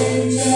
Amen.